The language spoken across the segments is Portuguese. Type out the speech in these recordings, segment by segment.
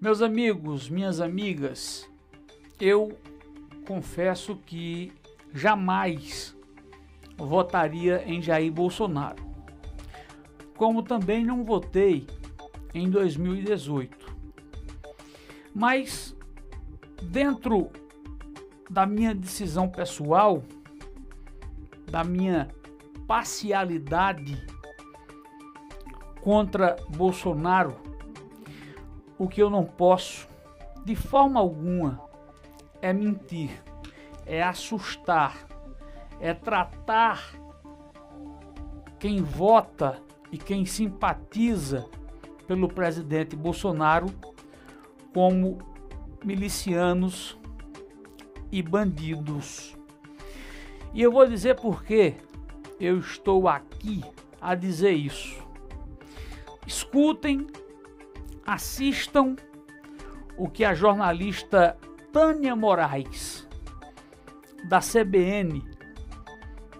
Meus amigos, minhas amigas, eu confesso que jamais votaria em Jair Bolsonaro. Como também não votei em 2018. Mas dentro da minha decisão pessoal, da minha parcialidade contra Bolsonaro, o que eu não posso, de forma alguma, é mentir, é assustar, é tratar quem vota e quem simpatiza pelo presidente Bolsonaro como milicianos e bandidos. E eu vou dizer por que eu estou aqui a dizer isso. Escutem, assistam o que a jornalista Tânia Moraes, da CBN,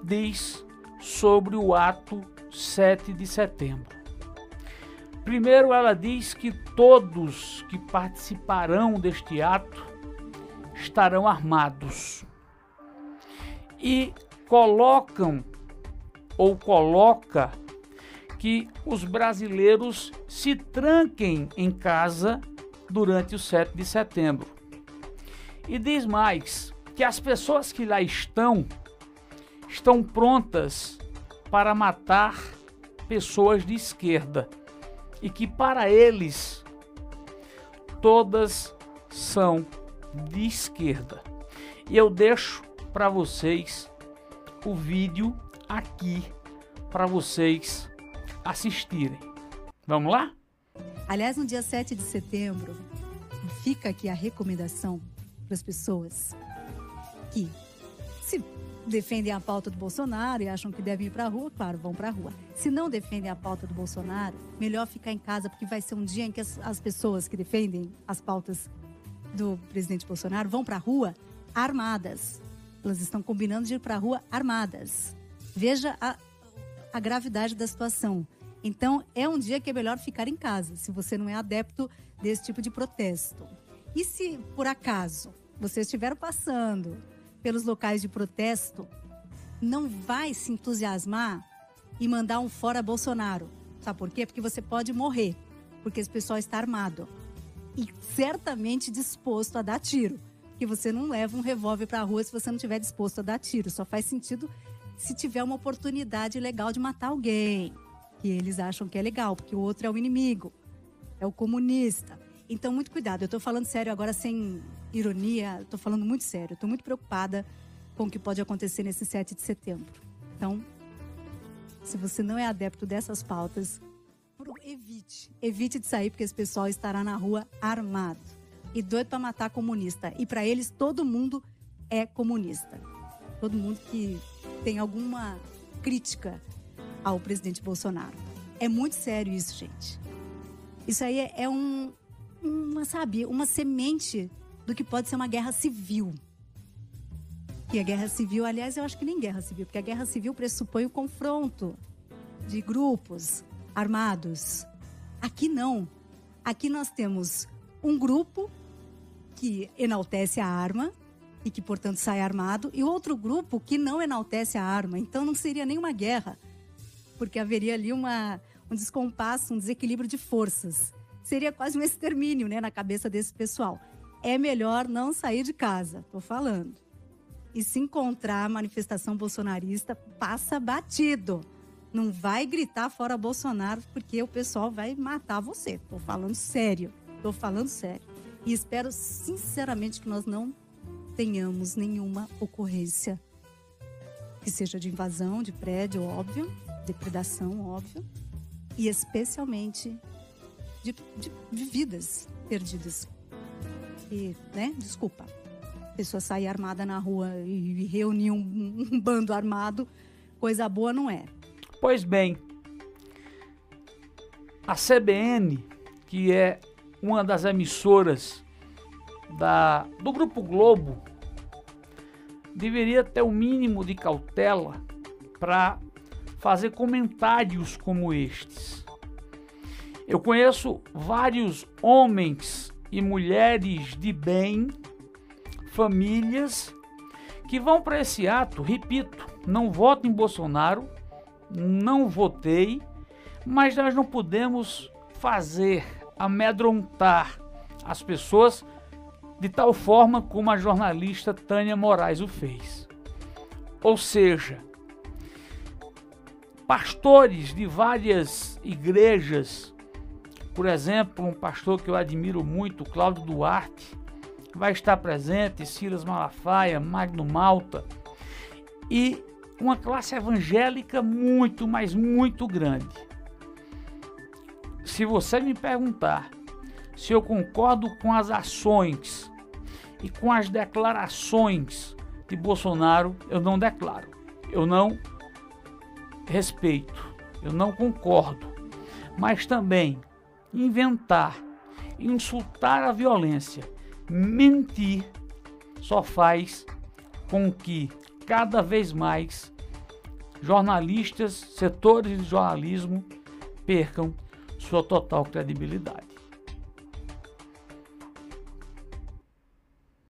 diz sobre o ato 7 de setembro. Primeiro, ela diz que todos que participarão deste ato estarão armados e colocam ou coloca que os brasileiros se tranquem em casa durante o 7 de setembro. E diz mais que as pessoas que lá estão estão prontas para matar pessoas de esquerda e que para eles todas são de esquerda. E eu deixo para vocês o vídeo aqui para vocês assistirem. Vamos lá? Aliás, no dia 7 de setembro, fica aqui a recomendação para as pessoas que se defendem a pauta do Bolsonaro e acham que devem ir para a rua, claro, vão para a rua. Se não defendem a pauta do Bolsonaro, melhor ficar em casa, porque vai ser um dia em que as, as pessoas que defendem as pautas do presidente Bolsonaro vão para a rua armadas. Elas estão combinando de ir para a rua armadas. Veja a, a gravidade da situação. Então, é um dia que é melhor ficar em casa, se você não é adepto desse tipo de protesto. E se, por acaso, você estiver passando pelos locais de protesto, não vai se entusiasmar e mandar um fora Bolsonaro. Sabe por quê? Porque você pode morrer, porque esse pessoal está armado e certamente disposto a dar tiro. Que você não leva um revólver para a rua se você não estiver disposto a dar tiro. Só faz sentido se tiver uma oportunidade legal de matar alguém, que eles acham que é legal, porque o outro é o inimigo, é o comunista. Então, muito cuidado. Eu estou falando sério agora, sem ironia, estou falando muito sério. Estou muito preocupada com o que pode acontecer nesse 7 de setembro. Então, se você não é adepto dessas pautas, evite. Evite de sair, porque esse pessoal estará na rua armado e doido para matar comunista. E para eles, todo mundo é comunista. Todo mundo que tem alguma crítica ao presidente Bolsonaro. É muito sério isso, gente. Isso aí é, é um, uma, sabe, uma semente do que pode ser uma guerra civil. E a guerra civil, aliás, eu acho que nem guerra civil, porque a guerra civil pressupõe o confronto de grupos armados. Aqui não. Aqui nós temos um grupo que enaltece a arma e que, portanto, sai armado, e outro grupo que não enaltece a arma. Então não seria nenhuma guerra, porque haveria ali uma, um descompasso, um desequilíbrio de forças seria quase um extermínio né, na cabeça desse pessoal. É melhor não sair de casa, tô falando. E se encontrar manifestação bolsonarista, passa batido. Não vai gritar fora Bolsonaro, porque o pessoal vai matar você. Tô falando sério. Tô falando sério. E espero sinceramente que nós não tenhamos nenhuma ocorrência que seja de invasão de prédio, óbvio, depredação, óbvio, e especialmente de, de, de vidas perdidas. E, né, desculpa, a pessoa sair armada na rua e, reunir um, um bando armado, coisa boa não é. Pois bem, a CBN, que é uma das emissoras da, do Grupo Globo, deveria ter o um mínimo de cautela para fazer comentários como estes. Eu conheço vários homens e mulheres de bem, famílias que vão para esse ato, repito, não voto em Bolsonaro, não votei, mas nós não podemos fazer amedrontar as pessoas de tal forma como a jornalista Tânia Moraes o fez. Ou seja, pastores de várias igrejas, por exemplo, um pastor que eu admiro muito, Cláudio Duarte, vai estar presente, Silas Malafaia, Magno Malta, e uma classe evangélica muito, mas muito grande. Se você me perguntar se eu concordo com as ações e com as declarações de Bolsonaro, eu não declaro. Eu não respeito. Eu não concordo. Mas também inventar, insultar a violência, mentir, só faz com que cada vez mais jornalistas, setores de jornalismo percam sua total credibilidade.